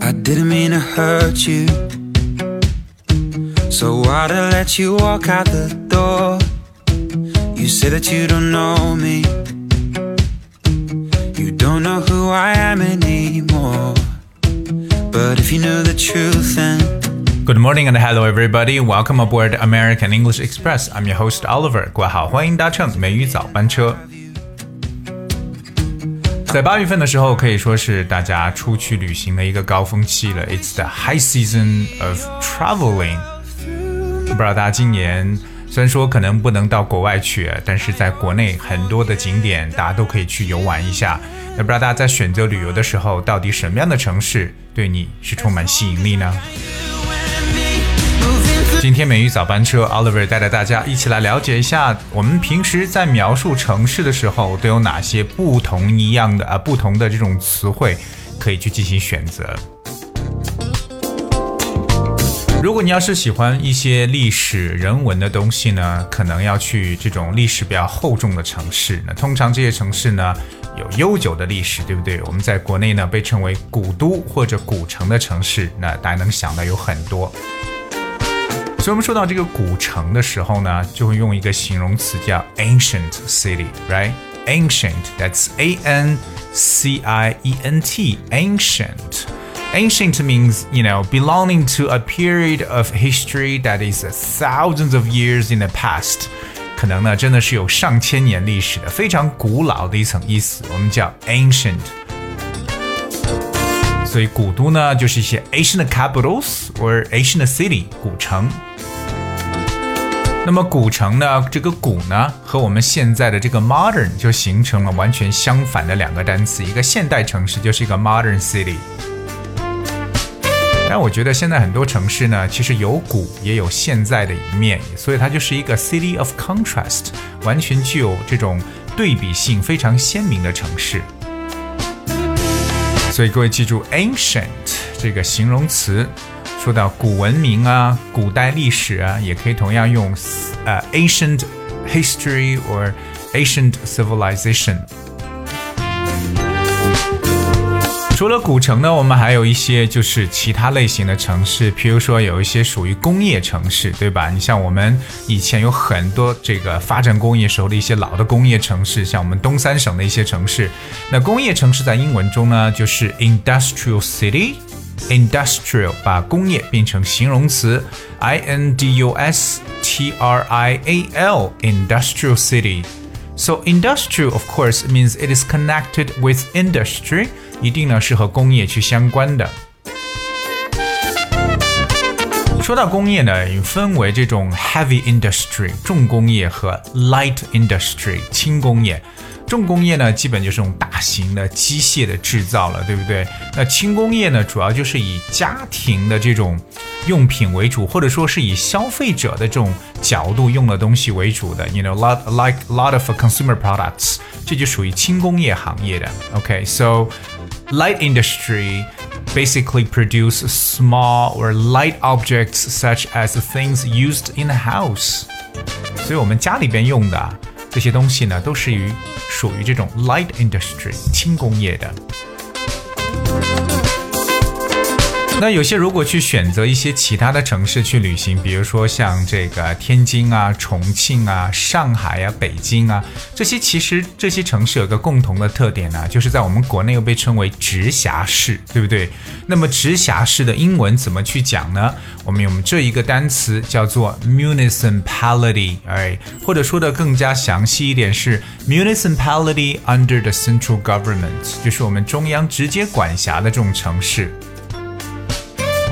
I didn't mean to hurt you. So why'd I let you walk out the door? You say that you don't know me. You don't know who I am anymore. But if you knew the truth, then. Good morning and hello everybody. Welcome aboard American English Express. I'm your host Oliver. 各位好，欢迎搭乘美语早班车。在八月份的时候，可以说是大家出去旅行的一个高峰期了。It's the high season of traveling。不知道大家今年虽然说可能不能到国外去，但是在国内很多的景点大家都可以去游玩一下。那不知道大家在选择旅游的时候，到底什么样的城市对你是充满吸引力呢？今天美语早班车，Oliver 带着大家一起来了解一下，我们平时在描述城市的时候都有哪些不同一样的啊不同的这种词汇可以去进行选择。如果你要是喜欢一些历史人文的东西呢，可能要去这种历史比较厚重的城市。那通常这些城市呢有悠久的历史，对不对？我们在国内呢被称为古都或者古城的城市，那大家能想到有很多。所以，我们说到这个古城的时候呢，就会用一个形容词叫 ancient city，right？Ancient，that's A N C I E N T，ancient。Ancient means, you know, belonging to a period of history that is thousands of years in the past. 可能呢，真的是有上千年历史的，非常古老的一层意思，我们叫 ancient。所以古都呢，就是一些 ancient capitals or ancient city 古城。 那么古城呢？这个古呢，和我们现在的这个 modern 就形成了完全相反的两个单词。一个现代城市就是一个 modern city。但我觉得现在很多城市呢，其实有古也有现在的一面，所以它就是一个 city of contrast，完全具有这种对比性非常鲜明的城市。所以各位记住 ancient 这个形容词。说到古文明啊，古代历史啊，也可以同样用呃 ancient history or ancient civilization。除了古城呢，我们还有一些就是其他类型的城市，比如说有一些属于工业城市，对吧？你像我们以前有很多这个发展工业时候的一些老的工业城市，像我们东三省的一些城市。那工业城市在英文中呢，就是 industrial city。industrial 把工业变成形容词，i n d u s t r i a l industrial city。So industrial of course means it is connected with industry，一定呢是和工业去相关的。说到工业呢，分为这种 heavy industry 重工业和 light industry 轻工业。 重工业呢，基本就是这种大型的机械的制造了，对不对？那轻工业呢，主要就是以家庭的这种用品为主，或者说是以消费者的这种角度用的东西为主的。You know, lot like lot of consumer products，这就属于轻工业行业的。OK，so light industry basically produce small or light objects such as things used in a house。所以我们家里边用的。 这些东西呢，都是于属于这种 light industry 轻工业的。那有些如果去选择一些其他的城市去旅行，比如说像这个天津啊、重庆啊、上海啊、北京啊，这些其实这些城市有个共同的特点呢，就是在我们国内又被称为直辖市，对不对？那么直辖市的英文怎么去讲呢？我们用这一个单词叫做 municipality，哎，或者说的更加详细一点是 municipality under the central government，就是我们中央直接管辖的这种城市。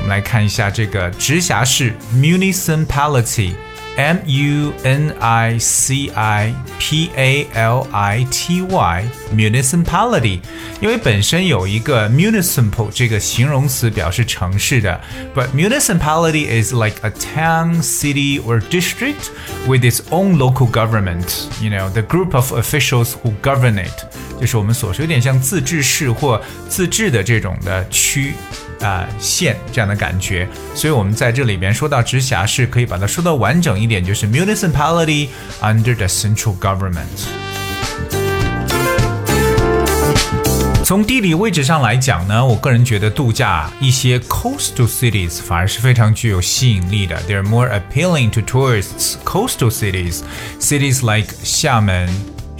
我们来看一下这个直辖市 municipality，m u n i c i p a l i t y municipality，因为本身有一个 municipal 这个形容词表示城市的，but municipality is like a town, city or district with its own local government. You know, the group of officials who govern it，就是我们所说有点像自治市或自治的这种的区。 啊、呃、县这样的感觉，所以我们在这里边说到直辖市，可以把它说的完整一点，就是 municipality under the central government。 从地理位置上来讲呢，我个人觉得度假一些 coastal cities 反而是非常具有吸引力的。They're more appealing to tourists. Coastal cities, cities like 厦门、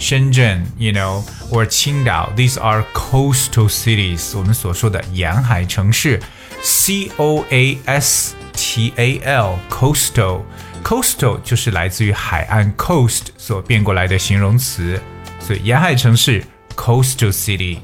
深圳，you know, or 青岛，these are coastal cities. 我们所说的沿海城市，C O A S T A L, coastal. Coastal 就是来自于海岸 coast 所变过来的形容词，所以沿海城市 coastal city。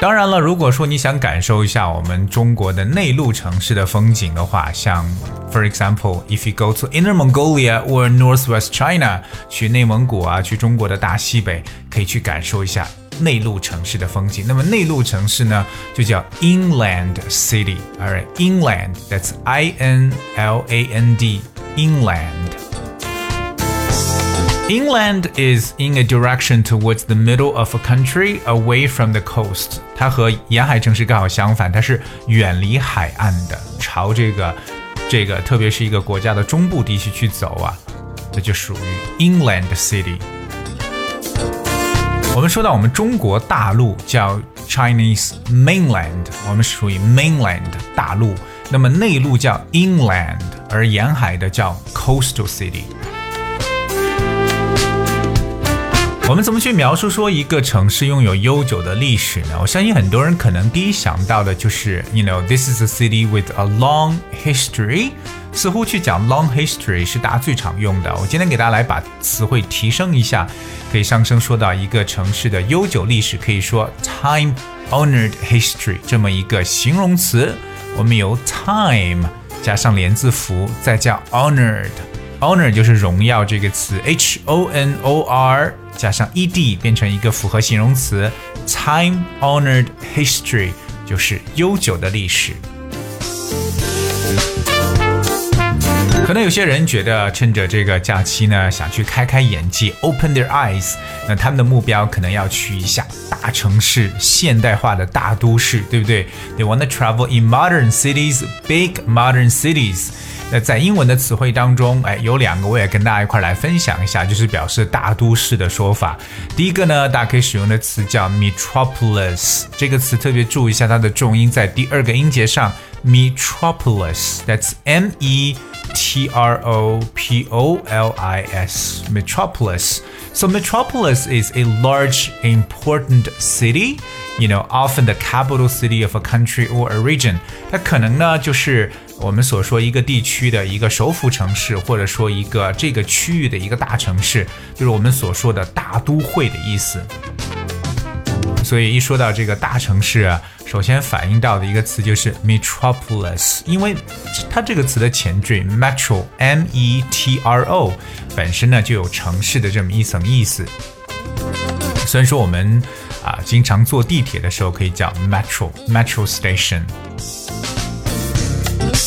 当然了，如果说你想感受一下我们中国的内陆城市的风景的话，像 for example if you go to Inner Mongolia or Northwest China，去内蒙古啊，去中国的大西北，可以去感受一下内陆城市的风景。那么内陆城市呢，就叫 inland city，alright，inland that's I N L A N D，inland。 Inland is in a direction towards the middle of a country away from the coast。它和沿海城市刚好相反，它是远离海岸的，朝这个这个，特别是一个国家的中部地区去走啊，这就属于 inland city。我们说到我们中国大陆叫 Chinese mainland，我们属于 mainland 大陆，那么内陆叫 inland，而沿海的叫 coastal city。 我们怎么去描述说一个城市拥有悠久的历史呢？我相信很多人可能第一想到的就是，you know，this is a city with a long history。似乎去讲 long history 是大家最常用的。我今天给大家来把词汇提升一下，可以上升说到一个城市的悠久历史，可以说 time-honored history 这么一个形容词。我们由 time 加上连字符，再加 honored。Honor 就是荣耀这个词，h o n o r 加上 e d 变成一个复合形容词，time honored history 就是悠久的历史。可能有些人觉得趁着这个假期呢，想去开开眼界，open their eyes。那他们的目标可能要去一下大城市、现代化的大都市，对不对？They want to travel in modern cities, big modern cities。那在英文的词汇当中，哎，有两个我也跟大家一块来分享一下，就是表示大都市的说法。第一个呢，大家可以使用的词叫 metropolis，这个词特别注意一下它的重音在第二个音节上 ，metropolis，that's M E T R O P O L I S，metropolis。So metropolis is a large, important city. You know, often the capital city of a country or a region. 它可能呢就是我们所说一个地区的一个首府城市，或者说一个这个区域的一个大城市，就是我们所说的大都会的意思。 所以一说到这个大城市啊，首先反映到的一个词就是 metropolis，因为它这个词的前缀 metro，m e t r o，本身呢就有城市的这么一层意思。虽然说我们啊经常坐地铁的时候可以叫 metro，metro station。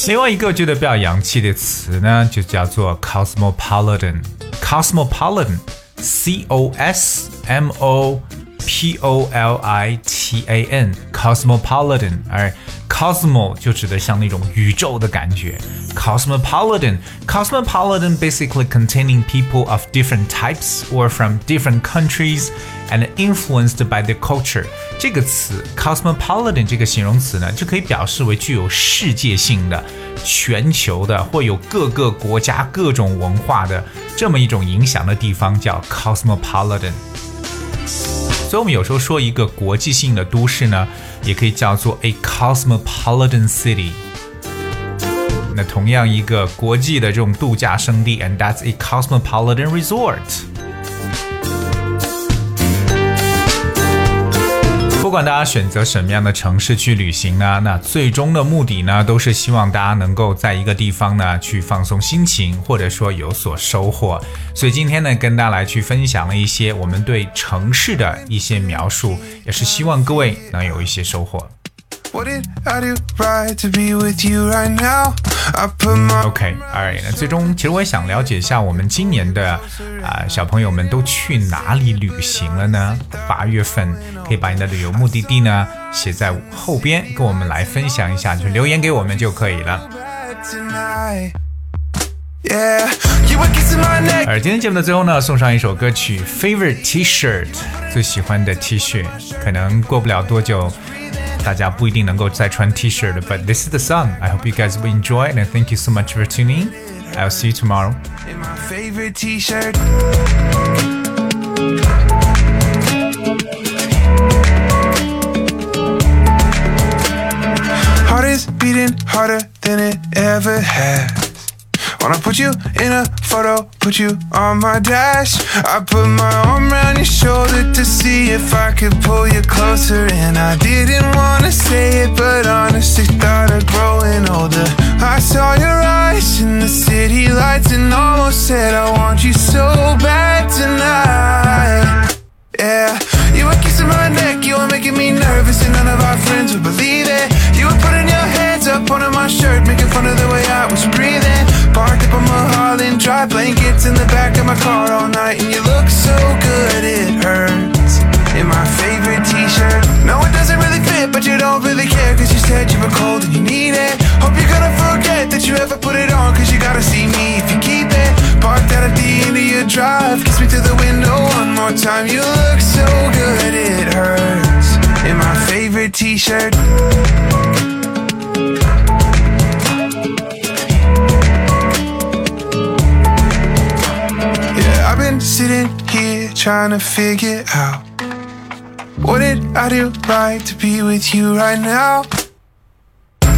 另外一个觉得比较洋气的词呢，就叫做 cosmopolitan。cosmopolitan，c o s m o p o l i t a n，cosmopolitan。而 cosmo 就指的像那种宇宙的感觉。cosmopolitan，cosmopolitan basically containing people of different types or from different countries and influenced by the culture。这个词 cosmopolitan 这个形容词呢，就可以表示为具有世界性的、全球的，或有各个国家各种文化的这么一种影响的地方，叫 cosmopolitan。 所以，我们有时候说一个国际性的都市呢，也可以叫做 a cosmopolitan city。那同样一个国际的这种度假胜地，and that's a cosmopolitan resort。不管大家选择什么样的城市去旅行呢，那最终的目的呢，都是希望大家能够在一个地方呢去放松心情，或者说有所收获。所以今天呢，跟大家来去分享了一些我们对城市的一些描述，也是希望各位能有一些收获。OK, alright. 那最终其实我也想了解一下，我们今年的啊、呃、小朋友们都去哪里旅行了呢？八月份可以把你的旅游目的地呢写在后边，跟我们来分享一下，就留言给我们就可以了。You. 而今天节目的最后呢，送上一首歌曲《Favorite T-shirt》，最喜欢的 T 恤。可能过不了多久，大家不一定能够再穿 T-shirt 了。But this is the song. I hope you guys will enjoy, and thank you so much for tuning. I'll see you tomorrow. In my favorite t-shirt. Heart is beating harder than it ever has. Wanna put you in a photo, put you on my dash. I put my arm around your shoulder to see if I could pull you closer. And I didn't wanna say it, but honestly of growing older. I saw your eyes in the city lights and almost said, I want you so bad tonight. Yeah, you were kissing my neck, you were making me nervous, and none of our friends would believe it. You were putting your hands up under my shirt, making fun of the way I was breathing. Parked up on Mulholland Drive, blankets in the back of my car all night, drive, kiss me through the window one more time. You look so good it hurts. In my favorite t-shirt. Yeah, I've been sitting here trying to figure out what did I do right to be with you right now?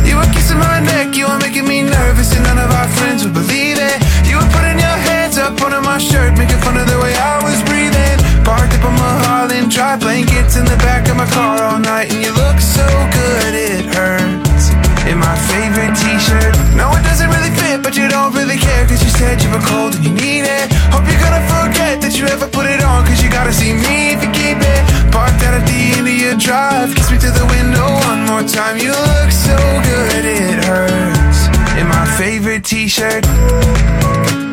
You were kissing my neck, you were making me nervous, and none of our friends would believe gotta see me if you keep it. Parked out at the end of your drive, kiss me through the window one more time. You look so good it hurts. In my favorite t-shirt.